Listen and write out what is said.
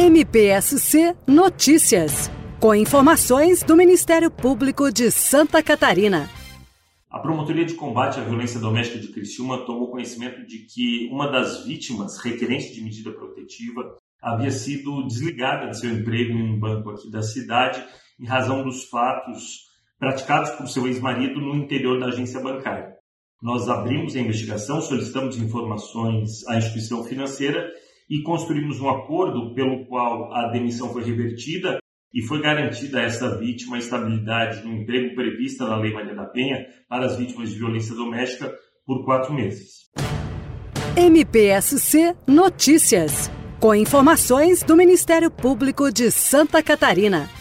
MPSC Notícias. Com informações do Ministério Público de Santa Catarina. A Promotoria de Combate à Violência Doméstica de Criciúma tomou conhecimento de que uma das vítimas requerente de medida protetiva havia sido desligada de seu emprego em um banco aqui da cidade em razão dos fatos praticados por seu ex-marido no interior da agência bancária. Nós abrimos a investigação, solicitamos informações à instituição financeira e construímos um acordo pelo qual a demissão foi revertida e foi garantida a essa vítima a estabilidade no emprego prevista na Lei Maria da Penha para as vítimas de violência doméstica por quatro meses. MPSC Notícias, com informações do Ministério Público de Santa Catarina.